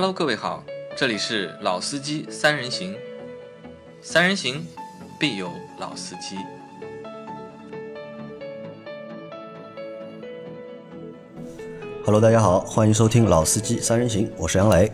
Hello，各位好，这里是老司机三人行，三人行必有老司机。Hello，大家好，欢迎收听《老司机三人行》，我是杨磊。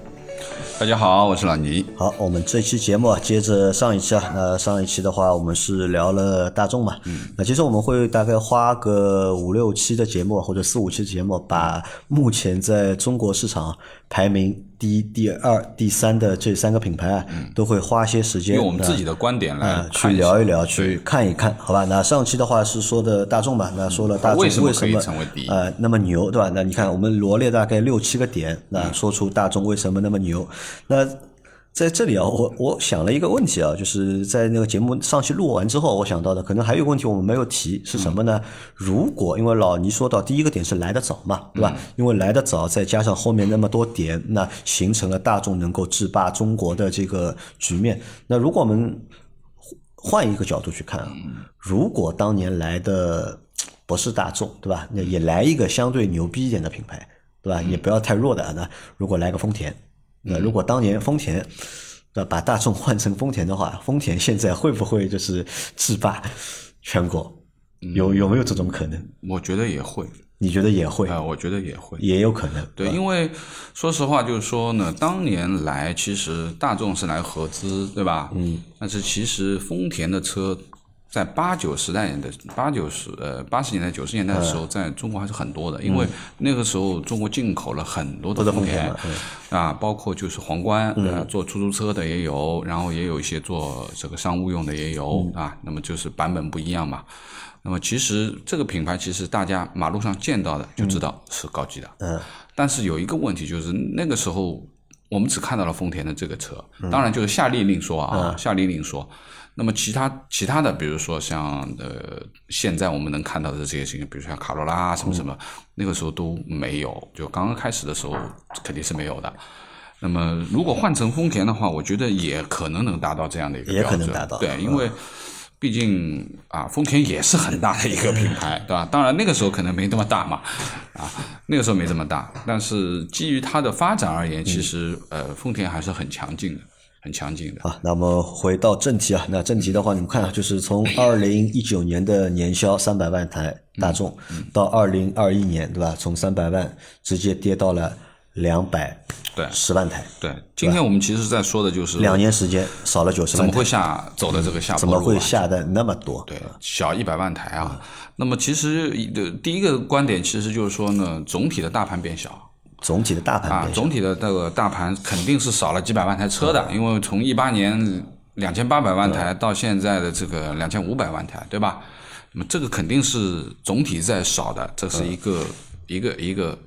大家好，我是老倪。好，我们这期节目啊，接着上一期啊，那上一期的话，我们是聊了大众嘛，嗯，那其实我们会大概花个五六期的节目或者四五期的节目，把目前在中国市场排名第一、第二、第三的这三个品牌啊，都会花些时间用我们自己的观点来啊去聊一聊，去看一看，好吧？那上期的话是说的大众吧，那说了大众为什么可以为什么成为第一呃那么牛，对吧？那你看我们罗列大概六七个点，那说出大众为什么那么牛。那在这里啊，我我想了一个问题啊，就是在那个节目上期录完之后，我想到的可能还有一个问题我们没有提是什么呢？如果因为老倪说到第一个点是来得早嘛，对吧？因为来得早，再加上后面那么多点，那形成了大众能够制霸中国的这个局面。那如果我们换一个角度去看啊，如果当年来的不是大众，对吧？那也来一个相对牛逼一点的品牌，对吧？也不要太弱的。那如果来个丰田，那如果当年丰田，那把大众换成丰田的话，丰田现在会不会就是制霸全国？有有没有这种可能？我觉得也会，你觉得也会？啊、我觉得也会。也有可能。对，因为说实话，就是说呢，当年来其实大众是来合资，对吧？嗯。但是其实丰田的车在八九十代的八九十呃八十年代九十年代的时候，在中国还是很多的，因为那个时候中国进口了很多的丰丰田啊，包括就是皇冠，呃，做出租车的也有，然后也有一些做这个商务用的也有啊，那么就是版本不一样嘛。那么其实这个品牌，其实大家马路上见到的就知道是高级的。嗯。但是有一个问题就是那个时候我们只看到了丰田的这个车，当然就是夏利另说啊，夏利另说。那么其他其他的，比如说像呃，现在我们能看到的这些型，比如说像卡罗拉什么什么，那个时候都没有，就刚刚开始的时候肯定是没有的。那么如果换成丰田的话，我觉得也可能能达到这样的一个标准，可能达到对，因为。毕竟啊，丰田也是很大的一个品牌，对吧？当然那个时候可能没那么大嘛，啊，那个时候没这么大。但是基于它的发展而言，其实呃，丰田还是很强劲的，很强劲的。啊，那么回到正题啊，那正题的话，你们看啊，就是从二零一九年的年销三百万台大众，到二零二一年，对吧？从三百万直接跌到了两百对十万台，对，今天我们其实在说的就是两年时间少了九十万台，怎么会下走的这个下怎么坡路、啊？会下的那么多？对，小一百万台啊。那么其实的第一个观点其实就是说呢，总体的大盘变小。总体的大盘啊，总体的这个大盘肯定是少了几百万台车的，因为从一八年两千八百万台到现在的这个两千五百万台，对吧？那么这个肯定是总体在少的，这是一个、一个一个，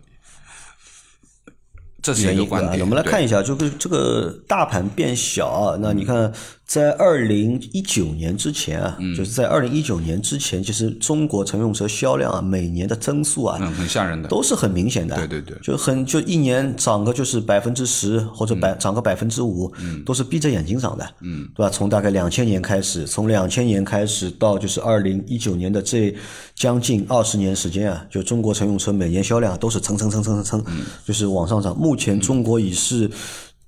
这是原因对吧？一个观点。我们来看一下，就是这个大盘变小啊，那你看，在二零一九年之前啊，嗯就是在二零一九年之前，其实中国乘用车销量啊，每年的增速啊，嗯，很吓人的。都是很明显的，对对对就很就一年涨个就是百分之十或者嗯百涨个百分之五，都是闭着眼睛涨的，嗯，对吧？从大概两千年开始，从两千年开始到就是二零一九年的这将近二十年时间啊，就中国乘用车每年销量都是蹭蹭蹭蹭蹭蹭，就是往上涨。目前中国已是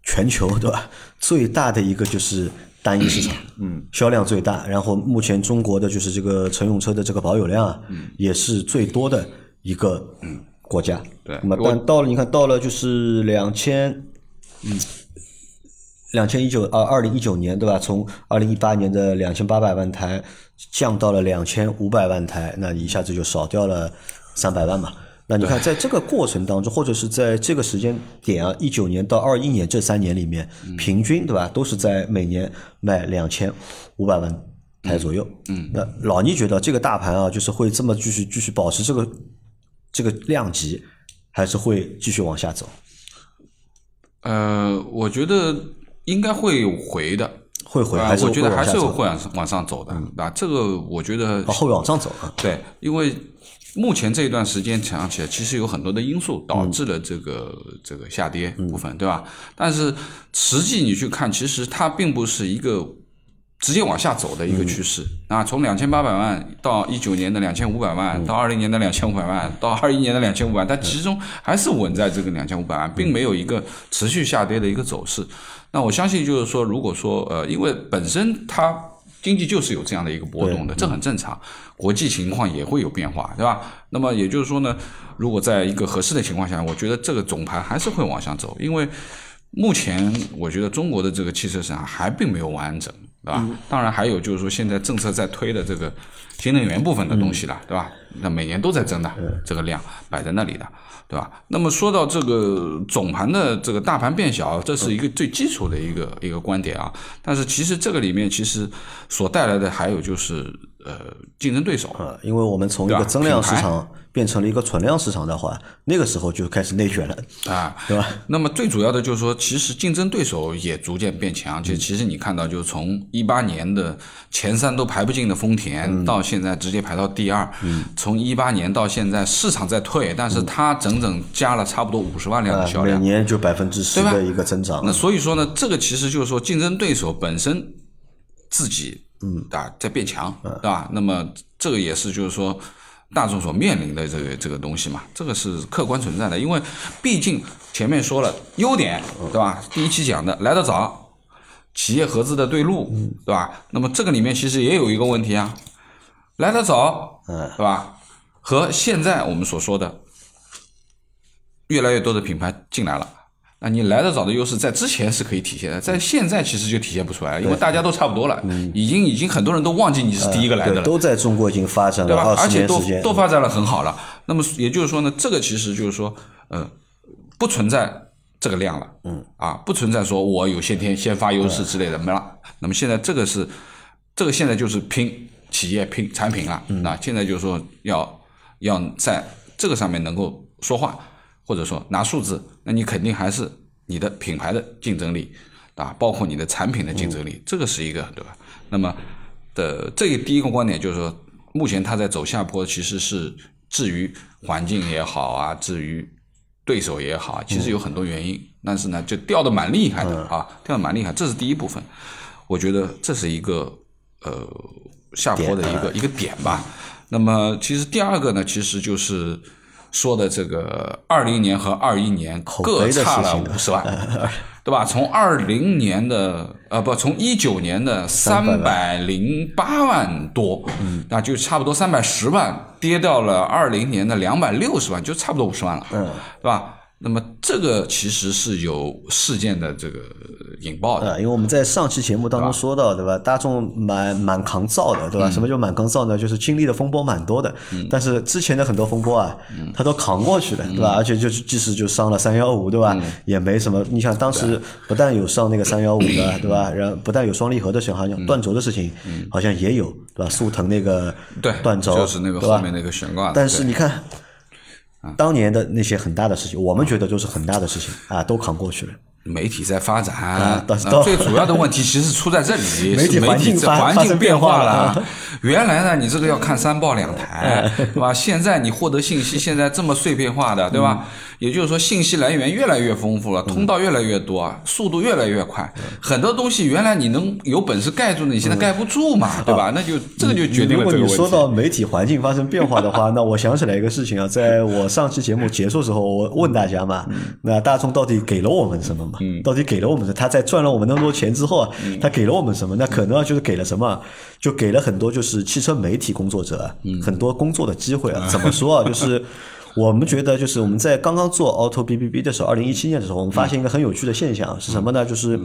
全球对吧？最大的一个就是单一市场，嗯，销量最大，然后目前中国的就是这个乘用车的这个保有量啊，也是最多的一个国家。对那么但到了你看到了就是两千，嗯，两千一九啊二零一九年对吧？从二零一八年的两千八百万台降到了两千五百万台，那一下子就少掉了三百万嘛。那你看，在这个过程当中，或者是在这个时间点啊，一九年到二一年这三年里面，平均对吧，都是在每年卖两千五百万台左右。嗯，那老倪觉得这个大盘啊，就是会这么继续继续保持这个这个量级，还是会继续往下走？呃，我觉得应该会回的。会回啊还是我觉得还是会往往往上走的，啊，这个我觉得哦，会往上走啊。对，因为目前这一段时间想起来，其实有很多的因素导致了这个、这个下跌部分，对吧？但是实际你去看，其实它并不是一个直接往下走的一个趋势啊，从两千八百万到一九年的两千五百万，到二零年的两千五百万，到二一年的两千五百万，它其中还是稳在这个两千五百万，并没有一个持续下跌的一个走势。那我相信就是说，如果说呃，因为本身它经济就是有这样的一个波动的，这很正常，国际情况也会有变化，对吧？那么也就是说呢，如果在一个合适的情况下，我觉得这个总盘还是会往上走，因为目前我觉得中国的这个汽车市场还并没有完整。对吧？当然还有就是说，现在政策在推的这个新能源部分的东西了，对吧？那每年都在增的，这个量摆在那里的，对吧？那么说到这个总盘的这个大盘变小，这是一个最基础的一个一个观点啊。但是其实这个里面其实所带来的还有就是呃竞争对手啊，因为我们从一个增量市场。变成了一个存量市场的话，那个时候就开始内卷了啊，对吧？那么最主要的就是说，其实竞争对手也逐渐变强。就其实你看到，就是从一八年的前三都排不进的丰田，到现在直接排到第二。从一八年到现在，市场在退，但是它整整加了差不多五十万辆的销量，每年就百分之十的一个增长。那所以说呢，这个其实就是说，竞争对手本身自己嗯啊在变强，对吧？那么这个也是就是说。大众所面临的这个这个东西嘛，这个是客观存在的，因为毕竟前面说了优点，对吧？第一期讲的来得早，企业合资的对路，对吧？那么这个里面其实也有一个问题啊，来得早，嗯，对吧？和现在我们所说的越来越多的品牌进来了。那你来得早的优势在之前是可以体现的，在现在其实就体现不出来，因为大家都差不多了，已经已经很多人都忘记你是第一个来的了，都在中国已经发展了对吧？而且都，都发展了很好了。那么也就是说呢，这个其实就是说，呃，不存在这个量了，嗯，啊，不存在说我有先天先发优势之类的没了。那么现在这个是，这个现在就是拼企业拼产品了，那现在就是说要要在这个上面能够说话。或者说拿数字，那你肯定还是你的品牌的竞争力啊，包括你的产品的竞争力，这个是一个对吧？那么的这第一个观点就是说，目前它在走下坡，其实是至于环境也好啊，至于对手也好，其实有很多原因，但是呢，就掉的蛮厉害的啊，掉的蛮厉害，这是第一部分，我觉得这是一个呃下坡的一个一个点吧。那么其实第二个呢，其实就是。说的这个二零年和二一年各差了 五十万，对吧？从二零年的呃不，从一九年的三百零八万多，那就差不多三百十万，跌到了二零年的两百六十万，就差不多五十万了，嗯对吧？那么这个其实是有事件的这个引爆的，因为我们在上期节目当中说到，对吧？大众蛮蛮抗造的，对吧？什么叫蛮抗造呢？就是经历的风波蛮多的，但是之前的很多风波啊，他都扛过去了，对吧？而且就是即使就上了三幺五，对吧？也没什么。你想当时不但有上那个三幺五的，对吧？然后不但有双离合的时候，好像断轴的事情，好像也有，对吧？速腾那个断轴，就是那个后面那个悬挂。但是你看。当年的那些很大的事情，我们觉得就是很大的事情啊，都扛过去了。媒体在发展，最主要的问题其实出在这里，媒体环境环境变化了。原来呢，你这个要看三报两台，对吧？现在你获得信息现在这么碎片化的，对吧？也就是说，信息来源越来越丰富了，通道越来越多，速度越来越快。很多东西原来你能有本事盖住的，你现在盖不住嘛，对吧？那就这个就决定了。如果你说到媒体环境发生变化的话，那我想起来一个事情啊，在我上期节目结束时候，我问大家嘛，那大众到底给了我们什么嘛？到底给了我们什么？他在赚了我们那么多钱之后啊，他给了我们什么？那可能就是给了什么？就给了很多就是汽车媒体工作者很多工作的机会啊。怎么说啊？就是。我们觉得，就是我们在刚刚做 Auto B B B 的时候，二零一七年的时候，我们发现一个很有趣的现象是什么呢？就是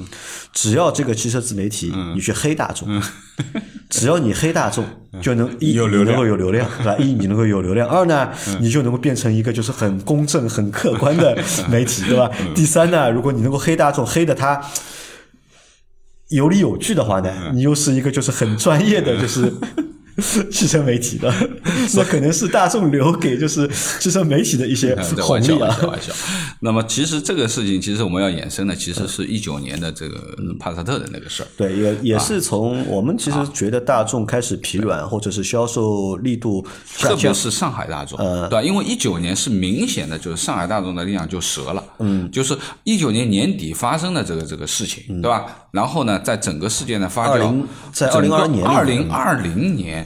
只要这个汽车自媒体你去黑大众，只要你黑大众，就能一你能够有流量，对吧？一你能够有流量，二呢你就能够变成一个就是很公正、很客观的 媒体，对吧？第三呢，如果你能够黑大众，黑的他有理有据的话呢，你又是一个就是很专业的，就是。汽车媒体的，那可能是大众留给就是汽车媒体的一些红利啊。开玩笑。那么其实这个事情，其实我们要衍生的，其实是一九年的这个帕萨特的那个事儿。对，也也是从我们其实觉得大众开始疲软，或者是销售力度特别是上海大众，对吧？因为一九年是明显的，就是上海大众的力量就折了。嗯，就是一九年年底发生的这个这个事情，对吧？然后呢，在整个事件的发20酵，在整个2022年里二零二零年。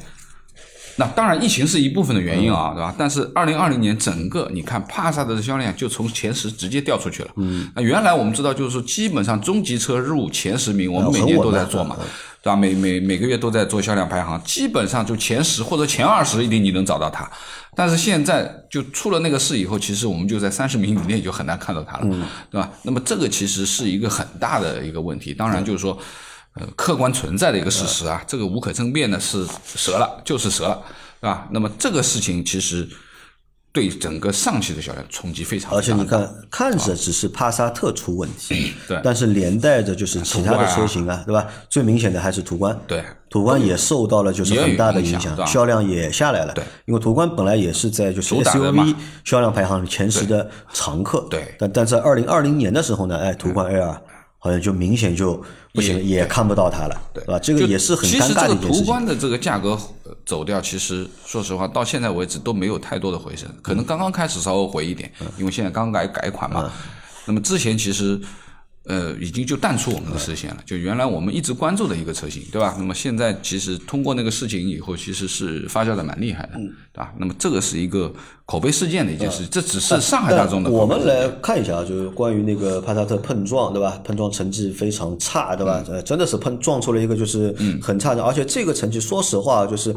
那当然，疫情是一部分的原因嗯啊，对吧？但是二零二零年整个你看帕萨特的销量就从前十直接掉出去了。嗯，那原来我们知道就是说，基本上中级车入前十名，我们每年都在做嘛，对吧？每每每个月都在做销量排行，基本上就前十或者前二十一定你能找到它。但是现在就出了那个事以后，其实我们就在三十名以内就很难看到它了，对吧？那么这个其实是一个很大的一个问题。当然就是说。呃，客观存在的一个事实啊，这个无可争辩的是折了，就是折了，是吧？那么这个事情其实对整个上汽的销量冲击非常大。而且你看，看着只是帕萨特出问题，对。但是连带着就是其他的车型啊，对吧？最明显的还是途观，对。途观也受到了就是很大的影响，销量也下来了。对，因为途观本来也是在就是 SUV 销量排行前十的常客，对。但但在二零二零年的时候呢，哎，途观 L 好像就明显就不行，也看不到它了，对吧？这个也是很其实尴尬这个途的一件事情。观的这个价格呃走掉，其实说实话到现在为止都没有太多的回升，可能刚刚开始稍微回一点，因为现在刚改改款嘛。那么之前其实呃已经就淡出我们的视线了，就原来我们一直关注的一个车型，对吧？那么现在其实通过那个事情以后，其实是发酵的蛮厉害的，对吧？那么这个是一个口碑事件的一件事，这只是上海大众的我们。来看一下啊，就是关于那个帕萨特碰撞，对吧？碰撞成绩非常差，对嗯吧？呃，真的是碰撞出了一个就是很差的，而且这个成绩，说实话，就是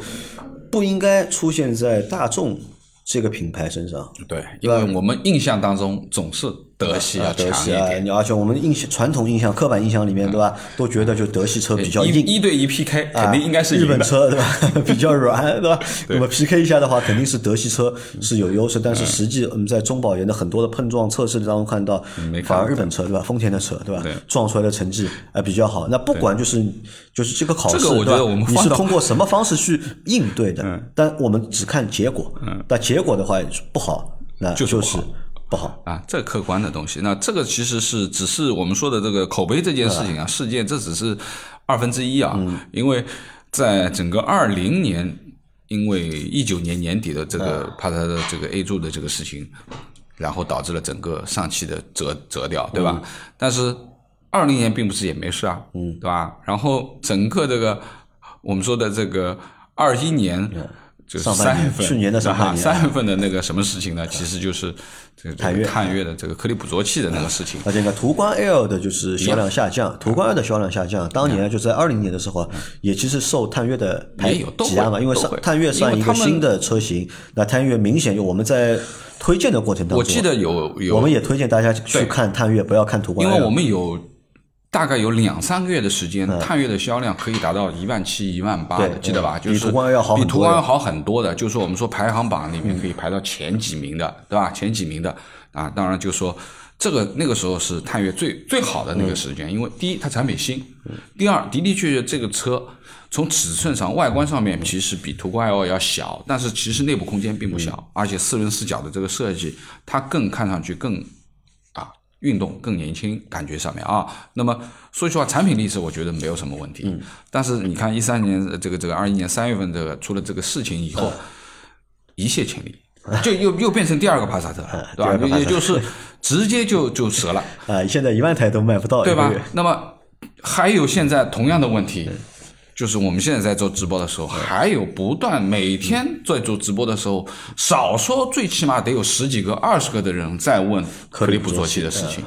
不应该出现在大众这个品牌身上。对，因为我们印象当中总是德系要啊，德强一系啊，点。你而且我们印象传统印象、刻板印象里面，对吧？都觉得就德系车比较硬，一一对一 PK 啊肯定应该是日。本车对吧？比较软对吧？那么 PK 一下的话，肯定是德系车是有优势，但是实际我们在中保研的很多的碰撞测试当中看到反而日本车对吧？丰田的车对吧对？撞出来的成绩呃比较好。那不管就是就是这个考试，对吧你是通过什么方式去应对的？嗯但我们只看结果，但结果的话不好，那就是不好。啊，这客观的东西，那这个其实是只是我们说的这个口碑这件事情啊，事件这只是二分之一啊，因为在整个二零年，因为一九年年底的这个帕萨的这个 A 柱的这个事情，然后导致了整个上汽的折折掉，对吧？但是二零年并不是也没事啊，嗯，对吧？然后整个这个我们说的这个二一年。就是上半年三月份，去年的上半年啊。三月份的那个什么事情呢？其实就是这个探月。探月的这个颗粒捕捉器的那个事情。而且你看途观 L 的就是销量下降，途观 L 的销量下降，当年就在二零年的时候，也其实受探月的挤压嘛，因为上探月算一个新的车型，那探月明显就我们在推荐的过程当中，我记得有有，我们也推荐大家去看探岳，不要看途观因为我们有大概有两三个月的时间，嗯探岳的销量可以达到一万七、一万八的，记得吧？嗯就是比途观要好很比多的途观要好很多的。就是说我们说排行榜里面可以排到前几名的，对吧？前几名的啊，当然就是说这个那个时候是探岳最最好的那个时间，因为第一它产品新，第二的的确确这个车。从尺寸上、外观上面，其实比途观 L 要小，但是其实内部空间并不小，而且四轮四角的这个设计，它更看上去更啊运动更年轻，感觉上面啊。那么说句实话，产品力是我觉得没有什么问题。嗯。但是你看一三年呃这个这个二一年三月份这个出了这个事情以后，一泻千里，就又又变成第二个帕萨特了，对吧？也就是直接就就折了。啊，现在一万台都卖不到，对吧一个月？那么还有现在同样的问题，就是我们现在在做直播的时候，还有不断每天在做直播的时候，少说最起码得有十几个、二十个的人在问颗粒捕捉器的事情。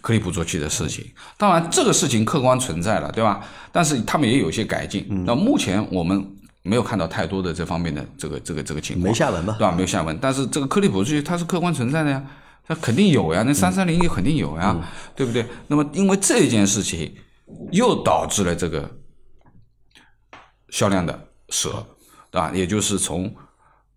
颗粒捕捉器的事情，当然这个事情客观存在了，对吧？但是他们也有一些改进。那目前我们没有看到太多的这方面的这个这个这个情况，没下文吧对吧？没有下文。但是这个颗粒捕捉器它是客观存在的呀，它肯定有呀，那三三零也肯定有呀，对不对？那么因为这件事情，又导致了这个销量的蛇，对吧？也就是从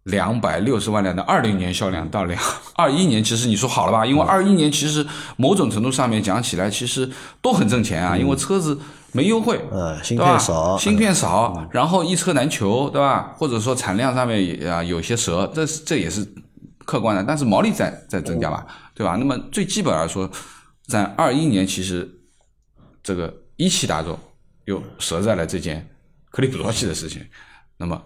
两百六十万辆的二零年销量到两二一年，其实你说好了吧？因为二一年其实某种程度上面讲起来，其实都很挣钱啊，因为车子没优惠，嗯芯片少芯片少，然后一车难求，对吧？或者说产量上面也啊有些折，这是这也是客观的，但是毛利在在增加吧，对吧？那么最基本来说，在二一年其实这个一汽大众又折在了这件克里普罗奇的事情，那么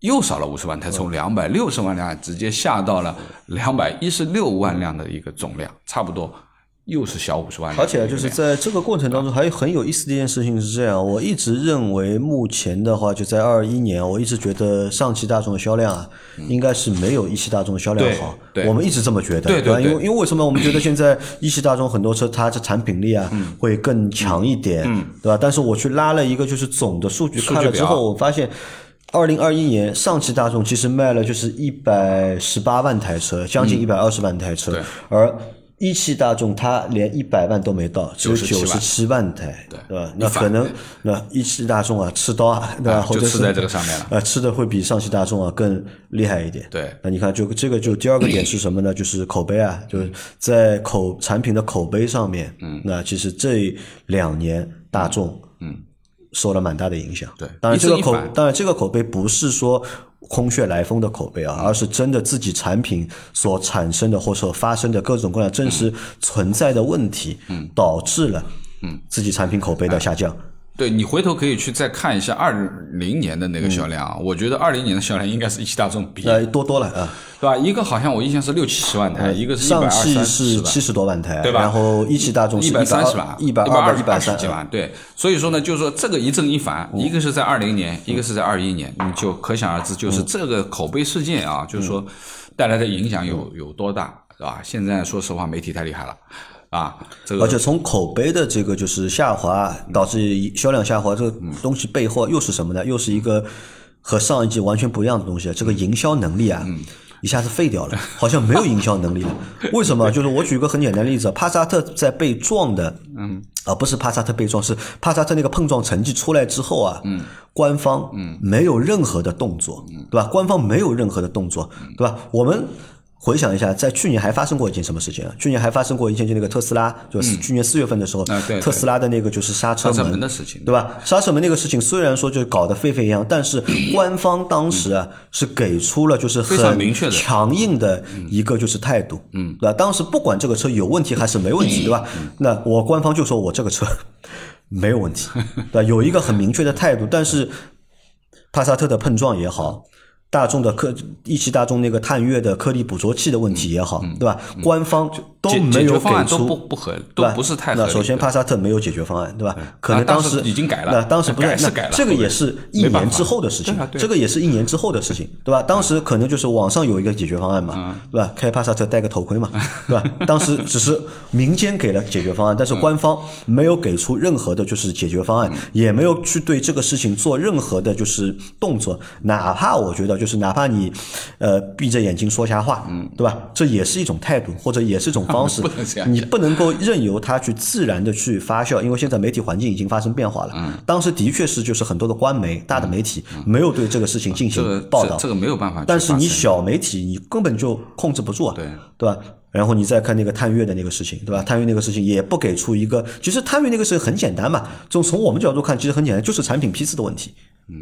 又少了五十万台，从两百六十万辆直接下到了两百一十六万辆的一个总量，差不多又是小五十万而，且就是在这个过程当中，还有很有意思的一件事情是这样，我一直认为目前的话，就在二一年，我一直觉得上汽大众的销量啊，应该是没有一汽大众的销量好。对对。我们一直这么觉得，对对吧？因为因为为什么我们觉得现在一汽大众很多车它的产品力啊会更强一点，对吧？但是我去拉了一个就是总的数据看了之后，我发现。二零二一年，上汽大众其实卖了就是一百十八万台车，将近一百二十万台车，对。而一汽大众它连一百万都没到，只有九十七万台，对对吧？那可能那一汽大众啊，吃刀啊，对吧？啊或者就是吃在这个上面了呃，吃的会比上汽大众啊更厉害一点。对那你看，就这个就第二个点是什么呢？就是口碑啊，就是在口产品的口碑上面，嗯，那其实这两年大众，嗯，受了蛮大的影响。对当然这个口当然这个口碑不是说空穴来风的口碑啊，而是真的自己产品所产生的或者说发生的各种各样真实存在的问题，嗯，导致了，嗯，自己产品口碑的下降。对你回头可以去再看一下二零年的那个销量啊，我觉得二零年的销量应该是一汽大众比，那多多了啊，对吧？一个好像我印象是六七十万台，一个是一百上二三汽是。七十多万台，对吧？然后一汽大众是一百三十万，一百二一百三十几万，对，所以说呢，就是说这个一正一反，嗯。一个是在二零年，一个是在二一年，你就可想而知，嗯就是这个口碑事件啊，就是说带来的影响有有多大，是吧？现在说实话，媒体太厉害了，啊，这个而且从口碑的这个就是下滑导致销量下滑，这个东西背后又是什么呢？又是一个和上一季完全不一样的东西，这个营销能力啊。一下子废掉了，好像没有营销能力了。为什么？就是我举个很简单的例子，帕萨特在被撞的，嗯，啊，不是帕萨特被撞，是帕萨特那个碰撞成绩出来之后啊，嗯，官方嗯没有任何的动作，对吧？官方没有任何的动作，对吧？我们回想一下，在去年还发生过一件什么事情啊？去年还发生过一件，就那个特斯拉，就是去年四月份的时候，啊对对特斯拉的那个就是刹车门门的事情对吧？刹车门那个事情虽然说就搞得沸沸扬扬，但是 官方当时啊是给出了就是很明确的强硬的一个就是态度，嗯，对吧？当时不管这个车有问题还是没问题，对吧？那我官方就说我这个车 没有问题，对吧？有一个很明确的态度，但是帕萨特的碰撞也好。大众的科一汽大众那个探岳的颗粒捕捉器的问题也好，对吧？官方都没有给解决方案都出不不合，对吧都不是太合。那首先，帕萨特没有解决方案，对吧？可能啊当时时已经改了那当时不是那改是改了这个也是一年之后的事情啊，啊这个也是一年之后的事情，对吧？当时可能就是网上有一个解决方案嗯嘛，对吧？开帕萨特戴个头盔嘛，对吧？当时只是民间给了解决方案，但是官方没有给出任何的就是解决方案，嗯也没有去对这个事情做任何的就是动作，哪怕我觉得就是哪怕你呃闭着眼睛说瞎话，嗯，对吧？这也是一种态度，或者也是一种方式 你不能够任由它去自然的去发酵，因为现在媒体环境已经发生变化了。嗯，当时的确是就是很多的官媒、大的媒体没有对这个事情进行报道，这这个没有办法但是你小媒体你根本就控制不住啊，对对吧？然后你再看那个探月的那个事情，对吧？探月那个事情也不给出一个，其实探月那个事情很简单嘛，从从我们角度看，其实很简单，就是产品批次的问题。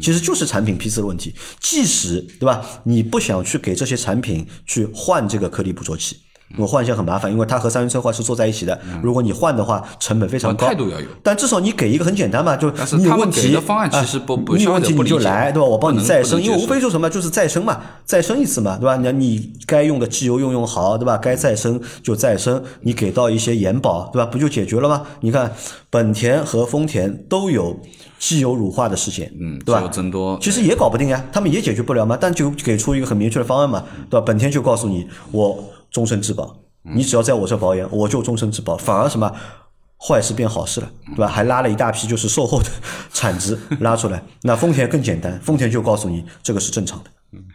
其实就是产品批次的问题，即使对吧？你不想去给这些产品去换这个颗粒捕捉器，因为换一下很麻烦，因为它和三元车化是坐在一起的。如果你换的话，成本非常高。态度要有但至少你给一个很简单嘛，就是你有问题方案其实不啊不消你有问题你就来，对吧？我帮你再生，因为无非就什么，就是再生嘛，再生一次嘛，对吧？你你该用的机油用用好，对吧？该再生就再生，你给到一些延保，对吧？不就解决了吗？你看，本田和丰田都有机油乳化的事情，嗯，对吧增多，其实也搞不定呀，他们也解决不了嘛，但就给出一个很明确的方案嘛，对吧？本田就告诉你，我终身质保，你只要在我这保养，我就终身质保，反而什么坏事变好事了，对吧？还拉了一大批就是售后的 产值拉出来。那丰田更简单，丰田就告诉你这个是正常的，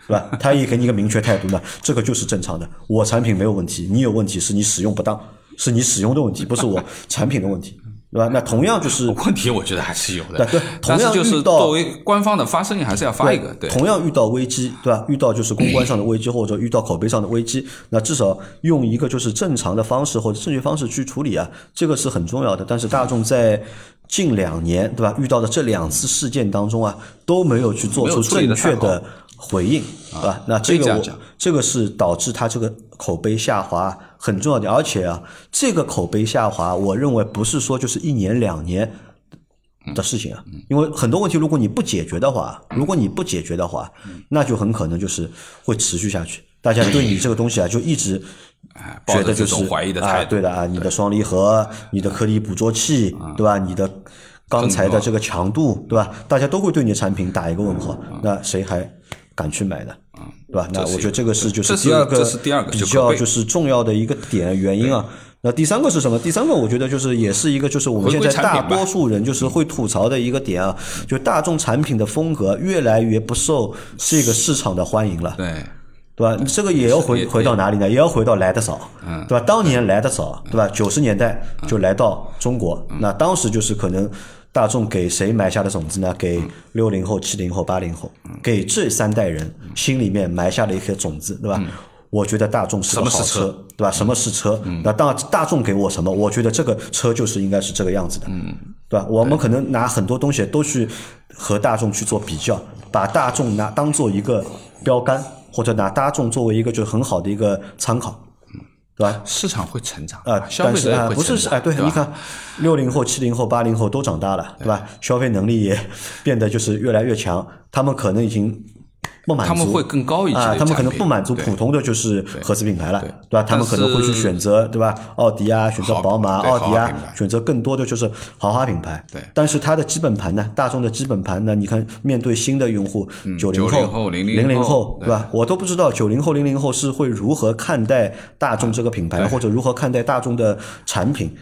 对吧？他也给你一个明确态度呢，这个就是正常的，我产品没有问题，你有问题是你使用不当，是你使用的问题，不是我产品的问题，对吧？那同样就是 问题我觉得还是有的对对，同样就是到作为官方的发声音还是要发一个，对，同样遇到危机，对吧？遇到就是公关上的危机，或者遇到口碑上的危机，那至少用一个就是正常的方式或者正确方式去处理啊，这个是很重要的。但是大众在近两年，对吧？遇到的这两次事件当中啊，都没有去做出正确的回应，对吧？那这个我这个是导致他这个口碑下滑很重要的，而且啊，这个口碑下滑，我认为不是说就是一年两年。的事情啊，因为很多问题，如果你不解决的话，如果你不解决的话，那就很可能就是会持续下去。大家对你这个东西啊，就一直哎，抱觉得就是怀疑的态啊，度，对的啊，你的双离合，你的颗粒捕捉器，对吧？你的钢材的这个强度，对吧？大家都会对你的产品打一个问号，那谁还敢去买呢？对吧？那我觉得这个是就是第二个这是第二个比较就是重要的一个点原因啊。那第三个是什么？第三个我觉得就是也是一个就是我们现在大多数人就是会吐槽的一个点啊，就大众产品的风格越来越不受这个市场的欢迎了。对，对吧？这个也要回回到哪里呢？也要回到来的早，嗯对吧？当年来的早，对吧？九十年代就来到中国，嗯那当时就是可能大众给谁埋下的种子呢？给嗯六零后、七零后、八零后，给这三代人心里面埋下了一颗种子，对吧？我觉得大众是个好嗯什么是车车，对吧？什么是车？那大大众给我什么，我觉得这个车就是应该是这个样子的，对吧？我们可能拿很多东西都去和大众去做比较，把大众拿当做一个标杆，或者拿大众作为一个就很好的一个参考，对吧？市场会成长啊，消费啊，不是哎，对，对你看，六零后、七零后、八零后都长大了，对吧？消费能力也变得就是越来越强，他们可能已经不满足，他们会更高一级啊，他们可能不满足普通的就是合资品牌了，对对吧？他们可能会去选择对吧？奥迪啊，选择宝马、奥迪啊选择更多的就是豪华品牌。对但是它的基本盘呢，大众的基本盘呢，你看面对新的用户，九零后零零后后，对吧？我都不知道九零后、零零后是会如何看待大众这个品牌，或者如何看待大众的产品。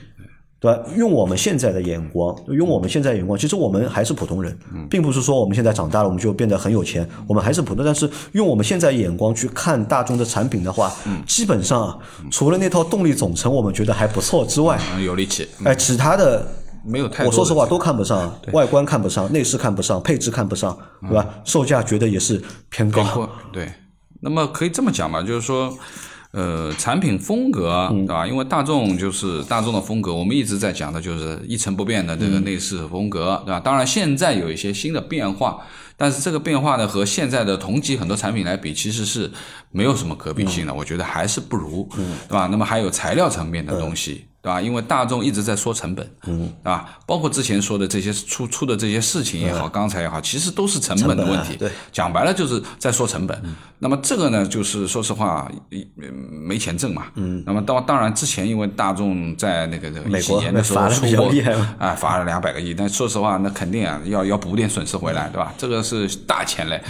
对吧？用我们现在的眼光，用我们现在眼光，其实我们还是普通人，并不是说我们现在长大了我们就变得很有钱，我们还是普通。但是用我们现在眼光去看大众的产品的话，基本上啊除了那套动力总成我们觉得还不错之外，嗯有力气，哎，其他的没有太多我说实话都看不上，外观看不上，内饰看不上，配置看不上，对吧？售价觉得也是偏高。对，那么可以这么讲吧，就是说，呃，产品风格，对吧？因为大众就是大众的风格，我们一直在讲的就是一成不变的这个内饰风格，对吧？当然现在有一些新的变化，但是这个变化呢和现在的同级很多产品来比，其实是没有什么可比性的，我觉得还是不如，对吧？那么还有材料层面的东西。对吧？因为大众一直在说成本，嗯，对吧？包括之前说的这些出出的这些事情也好，刚才也好，其实都是成本的问题。对，讲白了就是在说成本。那么这个呢，就是说实话，嗯没钱挣嘛。嗯。那么当当然之前因为大众在那个这个几美国年的时候出过厉害嘛哎，罚了两百个亿，但说实话，那肯定啊要要补点损失回来，对吧？这个是大钱嘞。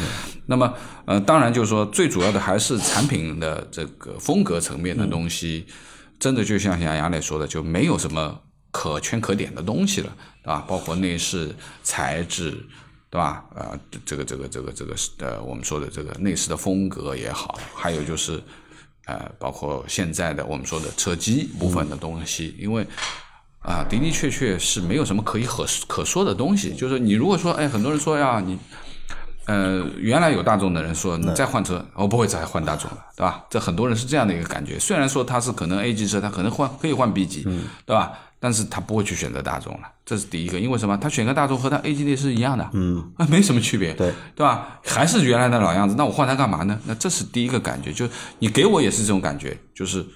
那么呃，当然就是说最主要的还是产品的这个风格层面的东西。真的就像像杨磊说的，就没有什么可圈可点的东西了，对吧？包括内饰、材质，对吧？呃，这个这个这个这个呃，我们说的这个内饰的风格也好，还有就是呃，包括现在的我们说的车机部分的东西，因为。啊，的的确确是没有什么可以可可说的东西。就是你如果说，哎，很多人说呀，你呃，原来有大众的人说，你再换车，我不会再换大众了，对吧？这很多人是这样的一个感觉。虽然说他是可能 A 级车，他可能换可以换 B 级，对吧？但是他不会去选择大众了，这是第一个。因为什么？他选个大众和他 A 级的是一样的，嗯，没什么区别，对对吧？还是原来的老样子，那我换它干嘛呢？那这是第一个感觉，就你给我也是这种感觉，就是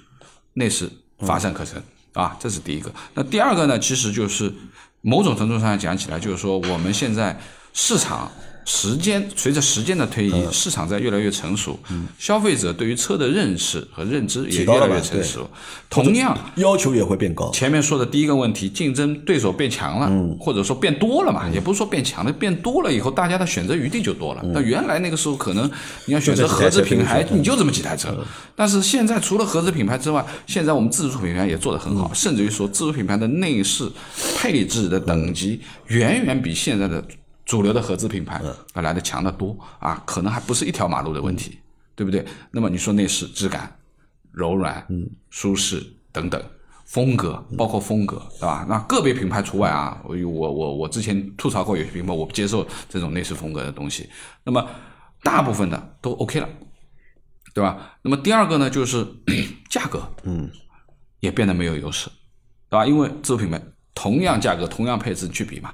内饰乏善可陈。啊，这是第一个。那第二个呢，其实就是某种程度上讲起来，就是说我们现在市场时间随着时间的推移，市场在越来越成熟，消费者对于车的认识和认知也越来越成熟。同样，要求也会变高。前面说的第一个问题，竞争对手变强了，或者说变多了嘛，也不是说变强了，变多了以后，大家的选择余地就多了。那原来那个时候，可能你要选择合资品牌，你就这么几台车。但是现在除了合资品牌之外，现在我们自主品牌也做得很好，甚至于说自主品牌的内饰配置的等级远远比现在的主流的合资品牌要来的强得多啊，可能还不是一条马路的问题，对不对？那么你说内饰质感。柔软、舒适等等，风格包括风格，对吧？那个别品牌除外啊。我我我我之前吐槽过有些品牌，我不接受这种内饰风格的东西。那么大部分的都 OK 了，对吧？那么第二个呢，就是 价格，嗯，也变得没有优势，对吧？因为自主品牌同样价格、同样配置去比嘛，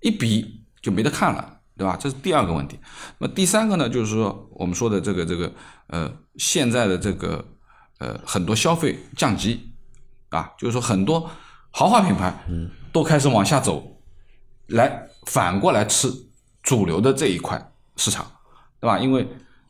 一比就没得看了。对吧？这是第二个问题。那么第三个呢，就是说我们说的这个这个呃，现在的这个呃很多消费降级啊，就是说很多豪华品牌都开始往下走，来反过来吃主流的这一块市场，对吧？因为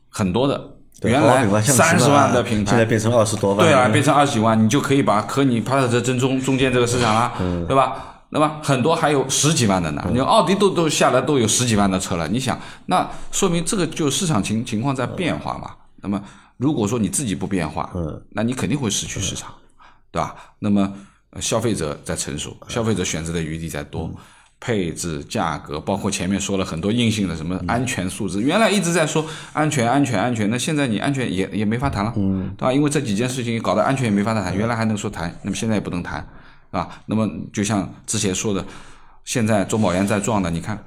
很多的原来三十万的品牌，现在变成二十多万，对啊，变成二十几万，你就可以把和你帕萨特争中中间这个市场啦，嗯对吧？那么很多还有十几万的呢，你奥迪都都下来都有十几万的车了，你想，那说明这个就市场情情况在变化嘛。那么如果说你自己不变化，嗯，那你肯定会失去市场，对吧？那么呃消费者在成熟，消费者选择的余地在多。配置、价格，包括前面说了很多硬性的什么安全素质，原来一直在说安全、安全、安全，那现在你安全也也没法谈了，嗯，对吧？因为这几件事情搞得安全也没法谈，原来还能说谈，那么现在也不能谈，啊，那么就像之前说的，现在中保研在撞的，你看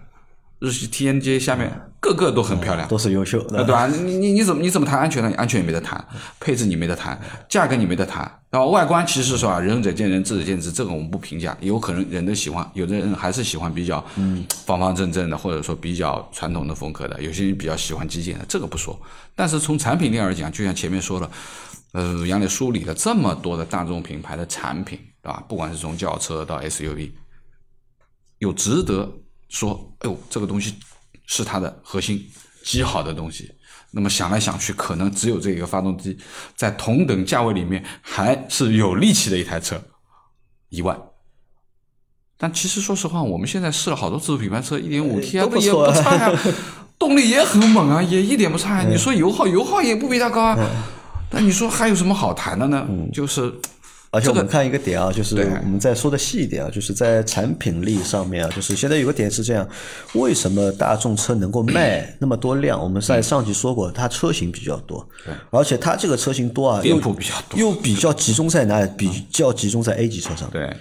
日系 TNGA 下面个个都很漂亮，都是优秀，的，对吧？你你你怎么你怎么谈安全呢？安全也没得谈，配置你没得谈，价格你没得谈，然后外观其实是吧，仁者见仁，智者见智，这个我们不评价，有可能人的喜欢，有的人还是喜欢比较嗯方方正正的，或者说比较传统的风格的，有些人比较喜欢极简的，这个不说。但是从产品力而讲，就像前面说了，呃，杨磊梳理了这么多的大众品牌的产品，对吧？不管是从轿车到 SUV，有值得说，哎呦，这个东西是它的核心极好的东西。那么想来想去，可能只有这个发动机在同等价位里面还是有力气的一台车，一万。但其实说实话，我们现在试了好多自主品牌车，一点五 T 啊，也都不差呀、动力也很猛啊，也一点不差呀、你说油耗，油耗也不比它高啊。但你说还有什么好谈的呢？就是而且我们看一个点啊，就是我们再说的细一点啊，就是在产品力上面啊，就是现在有个点是这样，为什么大众车能够卖 那么多辆？我们在上集说过，它车型比较多，而且它这个车型多啊，店又铺比较多又比较集中在哪里？比较集中在 A 级车上。对，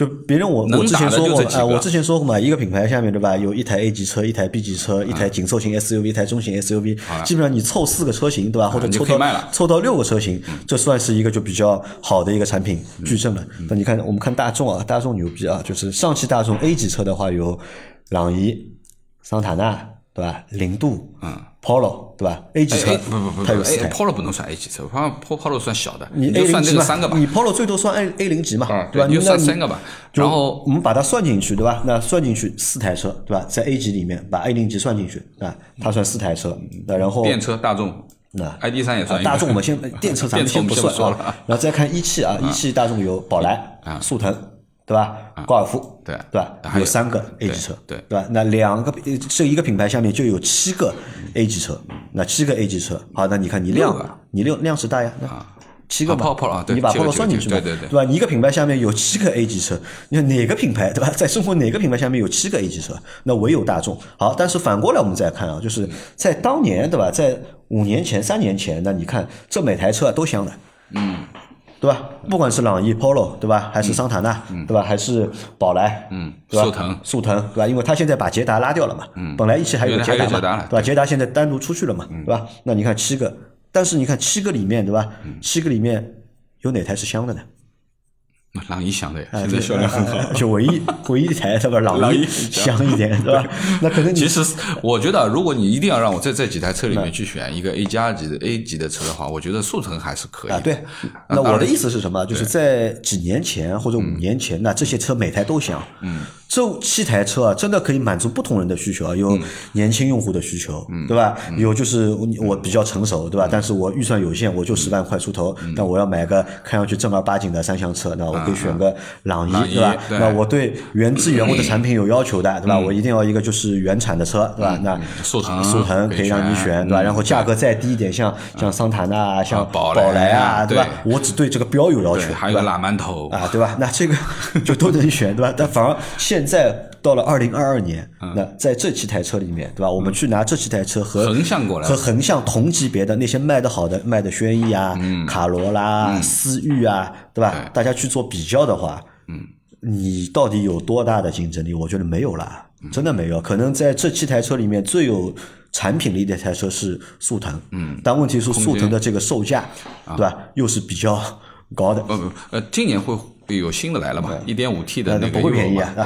就别人我我之前说过啊、我之前说过嘛，一个品牌下面对吧，有一台 A 级车，一台 B 级车，一台紧凑型 SUV，一台中型 SUV，基本上你凑四个车型对吧，或者你凑到凑到六个车型，这算是一个就比较好的一个产品矩阵了。那你看我们看大众啊，大众牛逼啊，就是上汽大众 A 级车的话有朗逸、桑塔纳对吧，零度，嗯，Polo 对吧，A 级车不不不不，A 它有四台。Polo 不能算 A 级车，Polo Polo 算小的，你就 A 级嘛，这个三个吧，你 Polo 最多算 A A 零级嘛，啊对吧？你就算三个吧。然后我们把它算进去，对吧？那算进去四台车，对吧？在 A 级里面把 A 零级算进去，啊，它算四台车。那然后电车大众那，ID 三也算。大众我们先电车咱们电车我们不算啊先不说了，然后再看一汽啊，一汽大众有宝来、啊速腾，对吧？高尔夫，对对吧？有有三个 A 级车，对对吧？那两个这一个品牌下面就有七个 A 级车，那七个 A 级车，好，那你看你量你量量是大呀，那七个嘛啊，Polo- Polo，啊对你把这个 Polo 算进去嘛，这个对对对对吧？你一个品牌下面有七个 A 级车，你看哪个品牌对吧？在中国哪个品牌下面有七个 A 级车？那唯有大众。好，但是反过来我们再看啊，就是在当年对吧？在五年前、三年前，那你看这每台车啊都香的，嗯，对吧？不管是朗逸、Polo 对吧？还是桑塔纳、对吧？还是宝来，嗯对吧？速腾速腾对吧？因为它现在把捷达拉掉了嘛，嗯，本来一汽还有捷达嘛，达对吧？捷达现在单独出去了嘛，对吧？那你看七个，但是你看七个里面对吧？七个里面有哪台是香的呢？朗逸响的现在销量很好。就唯一 唯一一台是吧？朗朗逸逸香一点是吧？那可能你其实我觉得，如果你一定要让我在这几台车里面去选一个 A 加级的 A 级的车的话，我觉得速腾还是可以。啊，对。那我的意思是什么？就是在几年前或者五年前，那这些车每台都香。嗯。这七台车啊，真的可以满足不同人的需求啊，有年轻用户的需求，对吧？有就是我比较成熟，对吧？但是我预算有限，我就十万块出头，那我要买个看上去正儿八经的三厢车，那我可以选个朗逸，对吧？对那我对原汁原味的产品有要求的，对吧？我一定要一个就是原产的车，对吧？那速腾速腾可以让你选选，对吧？嗯然后价格再低一点，像像桑塔纳啊，像宝宝来啊啊，对吧？对我只对这个标有要求对，，还有个对吧拉馒头，啊，对吧？那这个 就都能选，对吧？但反而现在到了二零二二年，那在这七台车里面，对吧？我们去拿这七台车和横向过来。和横向同级别的那些卖的好的，卖的轩逸啊、卡罗拉、思域啊，对吧？大家去做比较的话，嗯，你到底有多大的竞争力？我觉得没有啦，真的没有。可能在这七台车里面最有产品力的一台车是速腾，嗯，但问题是速腾的这个售价，对吧？又是比较高的，不不呃，今年会有新的来了嘛？一点五 T 的那个不会便宜啊？啊！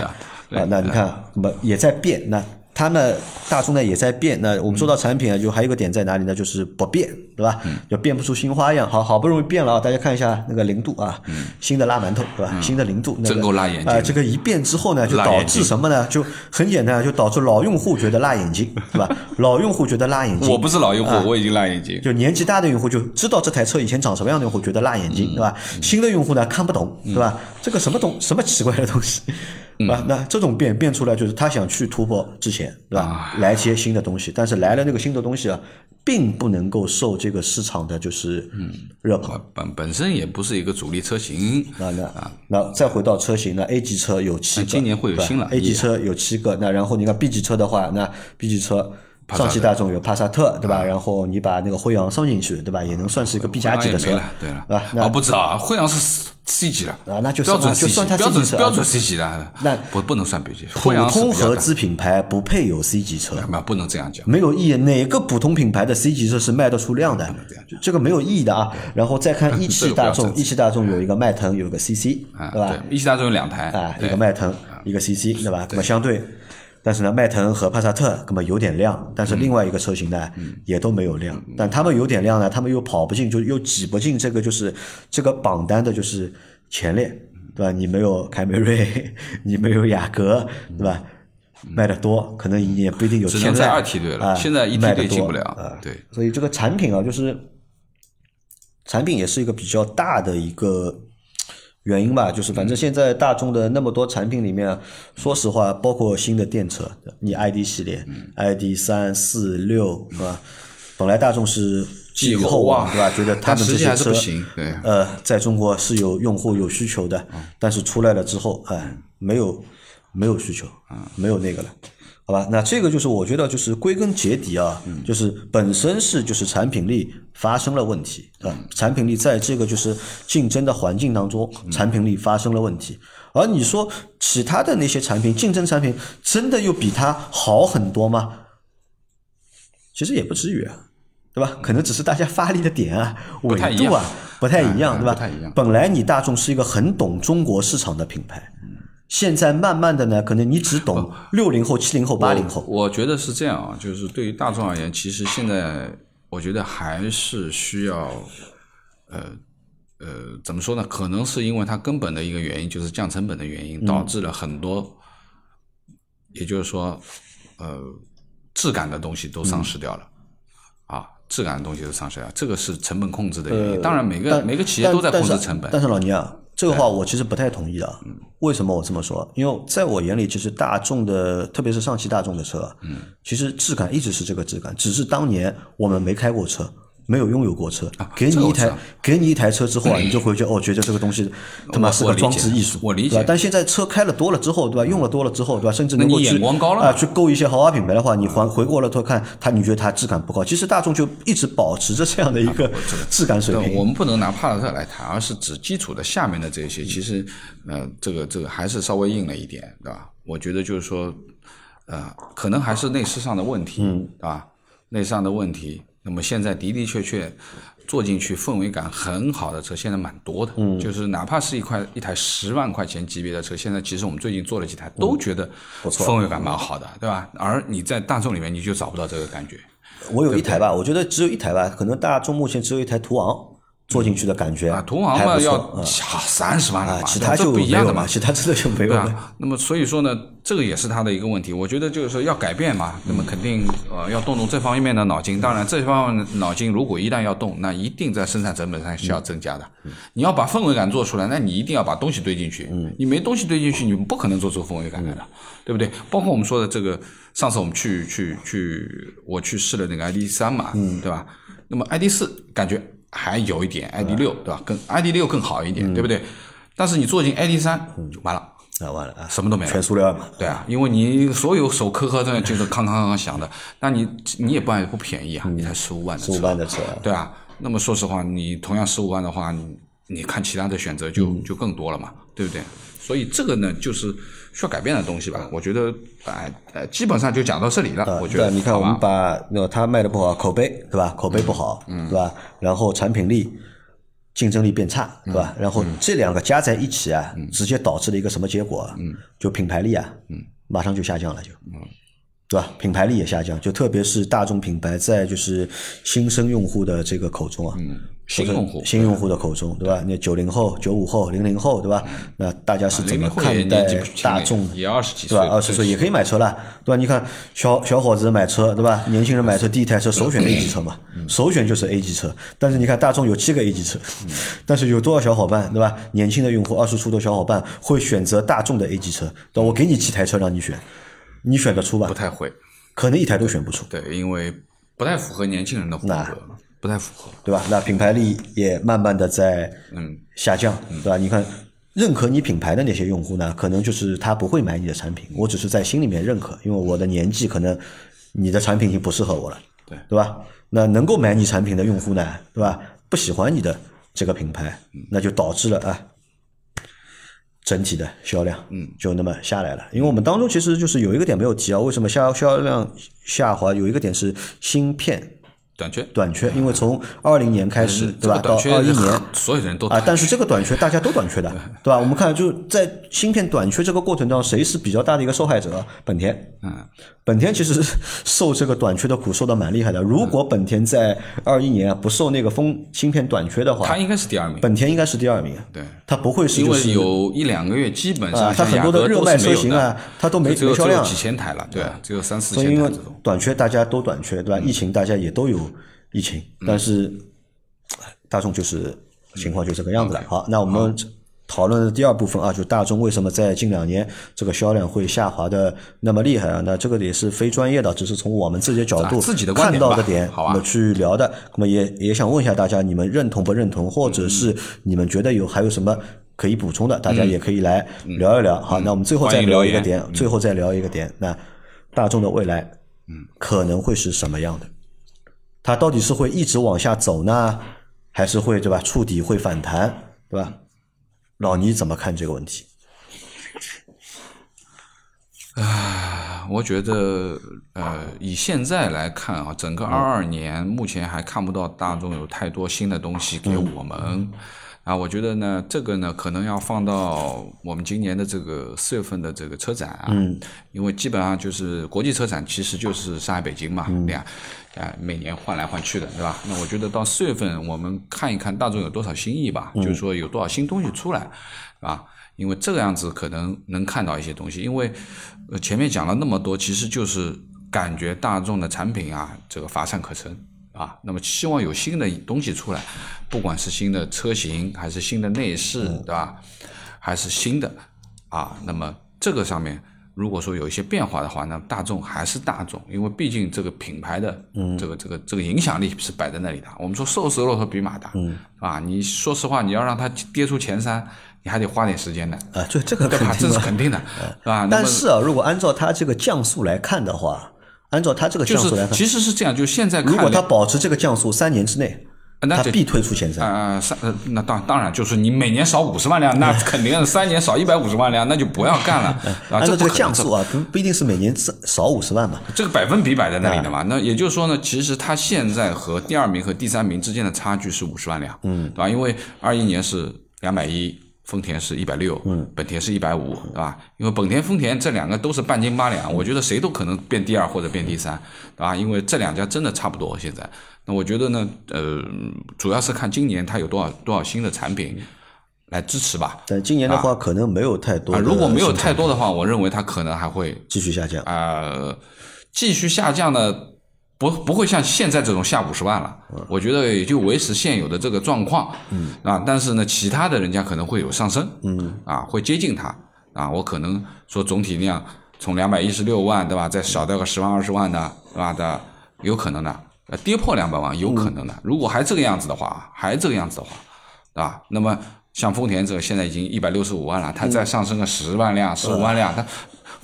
啊，那你看，那么也在变。那它呢，大众呢也在变。那我们说到产品啊，就还有一个点在哪里呢？就是不变，对吧？就变不出新花样。好好不容易变了啊，大家看一下那个零度啊，新的辣馒头，对吧？新的零度，那个真够辣眼睛啊！这个一变之后呢，就导致什么呢？就很简单，就导致老用户觉得辣眼睛，对吧？老用户觉得辣眼睛。我不是老用户，我已经辣眼睛。就年纪大的用户就知道这台车以前长什么样的用户觉得辣眼睛，对吧？新的用户呢看不懂，对吧？这个什么东什么奇怪的东西？啊，那这种变变出来就是他想去突破之前，对吧？来一些新的东西，但是来了那个新的东西啊，并不能够受这个市场的就是热捧。本本身也不是一个主力车型。那那啊，那再回到车型，那 A 级车有七个，今年会有新了。A 级车有七个，那然后你看 B 级车的话，那 B 级车上汽大众有帕萨特，对吧？然后你把那个辉昂送进去，对吧？也能算是一个 B 加级的车，对了，啊，哦，不知道啊，辉昂是 C 级了啊，那就标准就算它标 C 级车，准标准 C 级的，那不不能算 B 级。普通合资品牌不配有 C 级车，那不能这样讲，没有意义。哪个普通品牌的 C 级车是卖得出量的？这个没有意义的啊。然后再看一汽大众，一汽大众有一个迈腾，有一个 CC，对吧？一汽大众有两台啊，一个迈腾，一个 CC，对吧？那么相对。但是呢，迈腾和帕萨特那么有点亮，但是另外一个车型呢，也都没有亮。但他们有点亮呢，他们又跑不进，就又挤不进这个就是这个榜单的，就是前列，对吧？你没有凯美瑞，你没有雅阁，对吧？卖的多，可能也不一定有。只能在二梯队了，现在一梯队进不了啊。对，所以这个产品啊，就是产品也是一个比较大的一个。原因吧，就是反正现在大众的那么多产品里面，说实话，包括新的电车，你 ID 系列、ID 三四六是吧？本来大众是寄予厚望，对吧？觉得他们这些车，呃，在中国是有用户有需求的，但是出来了之后，哎，没有没有需求，没有那个了。好吧，那这个就是我觉得就是归根结底啊，就是本身是就是产品力发生了问题啊，产品力在这个就是竞争的环境当中，产品力发生了问题。而你说其他的那些产品，竞争产品真的又比它好很多吗？其实也不至于啊，对吧？可能只是大家发力的点啊、维度啊不太一样，对吧？不太一样。本来你大众是一个很懂中国市场的品牌。现在慢慢的呢，可能你只懂六零后、七零后、八零后。我觉得是这样啊，就是对于大众而言，其实现在我觉得还是需要，呃呃，怎么说呢？可能是因为它根本的一个原因，就是降成本的原因，导致了很多，也就是说，呃，质感的东西都丧失掉了，啊，质感的东西都丧失掉，这个是成本控制的原因。当然，每个每个企业都在控制成本。但是老倪啊。这个话我其实不太同意啊。为什么我这么说？因为在我眼里，其实大众的，特别是上汽大众的车，嗯，其实质感一直是这个质感，只是当年我们没开过车，没有拥有过车，给你一台，给你一台车之后啊，你就会觉得哦，觉得这个东西他妈是个装置艺术，我理解。但现在车开了多了之后，对吧？用了多了之后，对吧？甚至能够眼光高了啊，去购一些豪华品牌的话，你还回过了头看，它你觉得它质感不高？其实大众就一直保持着这样的一个质感水平。我们不能拿帕萨特来谈，而是指基础的下面的这些，其实呃，这个这个还是稍微硬了一点，对吧？我觉得就是说，呃，可能还是内饰上的问题，嗯，对吧？内饰上的问题。那么现在的的确确坐进去氛围感很好的车，现在蛮多的。嗯，就是哪怕是一块一台十万块钱级别的车，现在其实我们最近做了几台，都觉得氛围感蛮好的，对吧？而你在大众里面你就找不到这个感觉。我有一台吧，我觉得只有一台吧，可能大众目前只有一台途昂。坐进去的感觉啊，途昂嘛要三十万了嘛，其他就不一样的嘛，其他真的就没有了。那么所以说呢，这个也是他的一个问题。我觉得就是说要改变嘛，那么肯定呃要动动这方面的脑筋。当然，这方面脑筋如果一旦要动，那一定在生产成本上是要增加的。你要把氛围感做出来，那你一定要把东西堆进去。你没东西堆进去，你不可能做出氛围感来的，对不对？包括我们说的这个，上次我们去去去，我去试了那个 ID 三嘛，对吧？那么 ID 四感觉。还有一点 ID 六对吧？更 ID 六更好一点，对不对？但是你坐进 ID 三就完了，啊完了啊，什么都没了，全塑料嘛。对啊，因为你所有手磕磕的，就是康康康响的，那你你也不不便宜啊，你才十五万的车，十五万的车，对啊。那么说实话，你同样十五万的话，你你看其他的选择就就更多了嘛，对不对？所以这个呢，就是需要改变的东西吧。我觉得，哎呃，基本上就讲到这里了。我觉得，你看，我们把那个他卖的不好，口碑对吧？口碑不好，嗯，对吧？然后产品力、竞争力变差，对吧？然后这两个加在一起啊，直接导致了一个什么结果？嗯，就品牌力啊，嗯，马上就下降了，就，嗯，对吧？品牌力也下降，就特别是大众品牌在就是新生用户的这个口中啊，嗯，新用户，新用户的口中，对吧？那九零后、九五后、零零后，对吧？那大家是怎么看待大众？也二十几岁，对吧？二十岁也可以买车了，对吧？你看小小伙子买车，对吧？年轻人买车第一台车首选 A 级车嘛，首选就是 A 级车。但是你看大众有七个 A 级车，但是有多少小伙伴，对吧？年轻的用户，二十出头小伙伴会选择大众的 A 级车？对，我给你七台车让你选。你选得出吧？不太会，可能一台都选不出。对，因为不太符合年轻人的风格，不太符合，对吧？那品牌力也慢慢的在嗯下降，对吧？你看，认可你品牌的那些用户呢，可能就是他不会买你的产品，我只是在心里面认可，因为我的年纪可能你的产品已经不适合我了，对对吧？那能够买你产品的用户呢，对吧？不喜欢你的这个品牌，那就导致了啊。整体的销量，嗯，就那么下来了。因为我们当中其实就是有一个点没有提啊，为什么销销量下滑？有一个点是芯片短缺，短缺。因为从二零年开始，对吧？到二一年，所有人都啊，但是这个短缺大家都短缺的，对吧？我们看就在芯片短缺这个过程当中，谁是比较大的一个受害者？本田，嗯。本田其实受这个短缺的苦受的蛮厉害的。如果本田在二一年不受那个风芯片短缺的话，它应该是第二名。本田应该是第二名，对，它不会是因为有一两个月基本上它很多的热卖车型啊，它都没没销量，几千台了，对，只有三四千台这种。短缺大家都短缺，对吧？疫情大家也都有疫情，但是大众就是情况就这个样子了。好，那我们。讨论的第二部分啊，就大众为什么在近两年这个销量会下滑的那么厉害啊？那这个也是非专业的，只是从我们自己的角度自己看到的点，我们去聊的。那么也也想问一下大家，你们认同不认同，或者是你们觉得有还有什么可以补充的？大家也可以来聊一聊。好，那我们最后再聊一个点，最后再聊一个点。那大众的未来，嗯，可能会是什么样的？它到底是会一直往下走呢，还是会对吧触底会反弹，对吧？老倪怎么看这个问题？啊，我觉得，呃，以现在来看啊，整个二二年目前还看不到大众有太多新的东西给我们。啊，我觉得呢，这个呢，可能要放到我们今年的这个四月份的这个车展啊，因为基本上就是国际车展，其实就是上海、北京嘛，两啊每年换来换去的，对吧？那我觉得到四月份，我们看一看大众有多少新意吧，就是说有多少新东西出来，啊，因为这个样子可能能看到一些东西，因为前面讲了那么多，其实就是感觉大众的产品啊，这个乏善可陈。啊，那么希望有新的东西出来，不管是新的车型，还是新的内饰，对吧？还是新的啊，那么这个上面如果说有一些变化的话，那大众还是大众，因为毕竟这个品牌的这个这个这个影响力是摆在那里的。我们说瘦死骆驼比马大，啊，你说实话，你要让它跌出前三，你还得花点时间的。啊，这这个对吧？这是肯定的，是吧？但是啊，如果按照它这个降速来看的话。按照它这个降速来看，其实是这样，就现在如果它保持这个降速三年之内，那必推出前三。啊，三呃，那当当然就是你每年少五十万辆，那 肯定三年少一百五十万辆，那就不要干了。按照这个降速啊，不不一定是每年少少五十万嘛。这个百分比摆在那里的嘛。那也就是说呢，其实它现在和第二名和第三名之间的差距是五十万辆，嗯，对吧？因为二一年是两百一。丰田是一百六，嗯，本田是一百五，对吧？因为本田、丰田这两个都是半斤八两，我觉得谁都可能变第二或者变第三，对吧？因为这两家真的差不多。现在，那我觉得呢，呃，主要是看今年它有多少多少新的产品来支持吧。但今年的话，可能没有太多。如果没有太多的话，我认为它可能还会继续下降。啊，继续下降呢？不不会像现在这种下五十万了，我觉得也就维持现有的这个状况，嗯。啊，但是呢，其他的人家可能会有上升，嗯。啊，会接近它。啊，我可能说总体量从两百一十六万对吧，再少掉个十万二十万的，对吧？的，有可能的，呃，跌破两百万有可能的，如果还这个样子的话，还这个样子的话，对吧？那么像丰田这个现在已经一百六十五万了，它再上升个十万辆、十五万辆，它。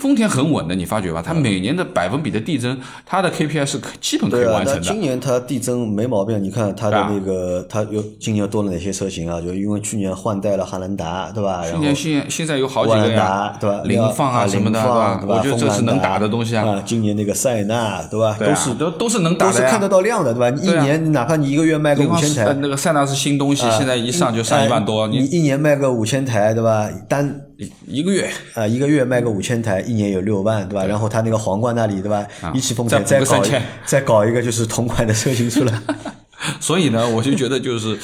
丰田很稳的，你发觉吧？它每年的百分比的递增，它的 KPI 是基本可以完成的。今年它递增没毛病，你看它的那个，它又今年多了哪些车型啊？就因为去年换代了汉兰达，对吧？去年现现在有好几个呀，对吧？凌放啊什么的，对吧？我觉得这是能打的东西啊。今年那个塞纳，对吧？都是都都是能打的，都是看得到量的，对吧？你一年哪怕你一个月卖个五千台，那个塞纳是新东西，现在一上就上一万多，你一年卖个五千台，对吧？单一一个月啊，一个月卖个五千台，一年有六万，对吧？然后他那个皇冠那里，对吧？一汽丰田再搞再搞一个就是同款的车型出来。所以呢，我就觉得就是，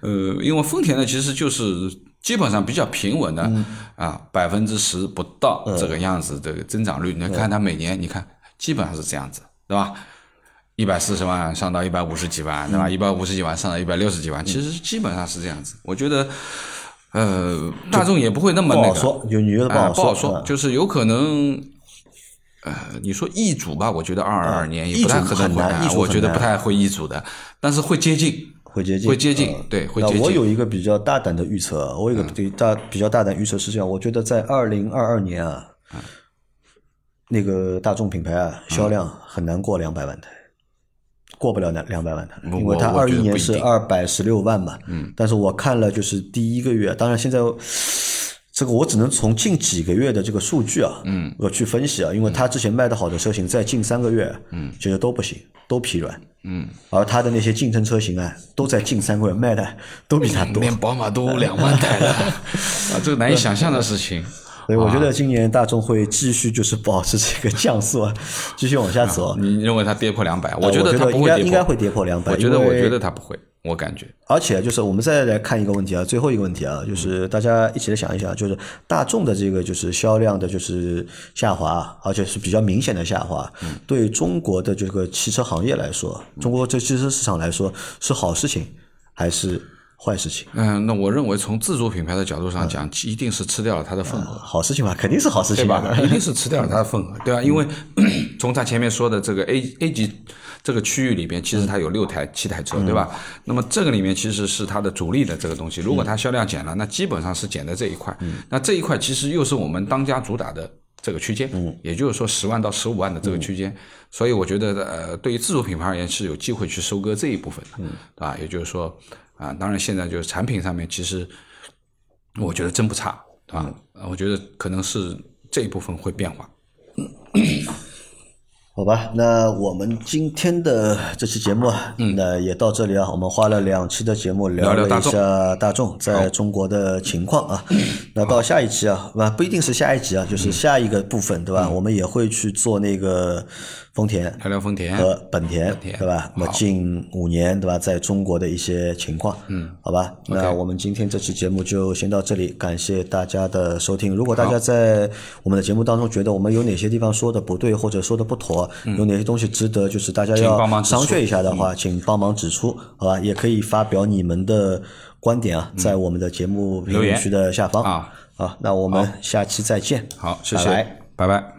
呃，因为丰田呢，其实就是基本上比较平稳的啊，百分之十不到这个样子的增长率。你看它每年，你看基本上是这样子，对吧？一百四十万上到一百五十几万，对吧？一百五十几万上到一百六十几万，其实基本上是这样子。我觉得，呃，大众也不会那么那个，就你觉得不好说，不好说，就是有可能。呃，你说易主吧，我觉得二二二年也不太可能会，我觉得不太会易主的，但是会接近，会接近，会接近，对，会接近。我有一个比较大胆的预测，我有一个比大比较大胆预测是这样，我觉得在二零二二年啊，那个大众品牌啊，销量很难过两百万台，过不了两两百万的，因为它二一年是二百十六万嘛，嗯，但是我看了就是第一个月，当然现在。这个我只能从近几个月的这个数据啊，嗯，我去分析啊，因为它之前卖的好的车型，在近三个月，嗯，其实都不行，都疲软，嗯，而它的那些竞争车型啊，都在近三个月卖的都比它多，连宝马都两万台了，啊，这个难以想象的事情。所以我觉得今年大众会继续就是保持这个降速，继续往下走。你认为它跌破两百？我觉得它应该应该会跌破两百。我觉得我觉得它不会。我感觉，而且就是我们再来看一个问题啊，最后一个问题啊，就是大家一起来想一想，就是大众的这个就是销量的就是下滑，而且是比较明显的下滑，对中国的这个汽车行业来说，中国这汽车市场来说是好事情还是坏事情？嗯，那我认为从自主品牌的角度上讲，一定是吃掉了它的份额。好事情吧，肯定是好事情吧，一定是吃掉了它的份额，对吧？因为 从他前面说的这个 A A 级。这个区域里边，其实它有六台、七台车，对吧？那么这个里面其实是它的主力的这个东西。如果它销量减了，那基本上是减在这一块。那这一块其实又是我们当家主打的这个区间，也就是说十万到十五万的这个区间。所以我觉得，呃，对于自主品牌而言是有机会去收割这一部分的，对吧？也就是说，啊，当然现在就是产品上面，其实我觉得真不差，对吧？我觉得可能是这一部分会变化。好吧，那我们今天的这期节目啊，那也到这里啊。我们花了两期的节目聊了一下大众在中国的情况啊。那到下一期啊，不不一定是下一集啊，就是下一个部分，对吧？我们也会去做那个。丰田，聊聊丰田和本田，对吧？那么近五年，对吧？在中国的一些情况，嗯，好吧。那我们今天这期节目就先到这里，感谢大家的收听。如果大家在我们的节目当中觉得我们有哪些地方说的不对，或者说的不妥，有哪些东西值得就是大家要商榷一下的话，请帮忙指出，好吧？也可以发表你们的观点啊，在我们的节目评论区的下方啊。好，那我们下期再见。好，谢谢，拜拜。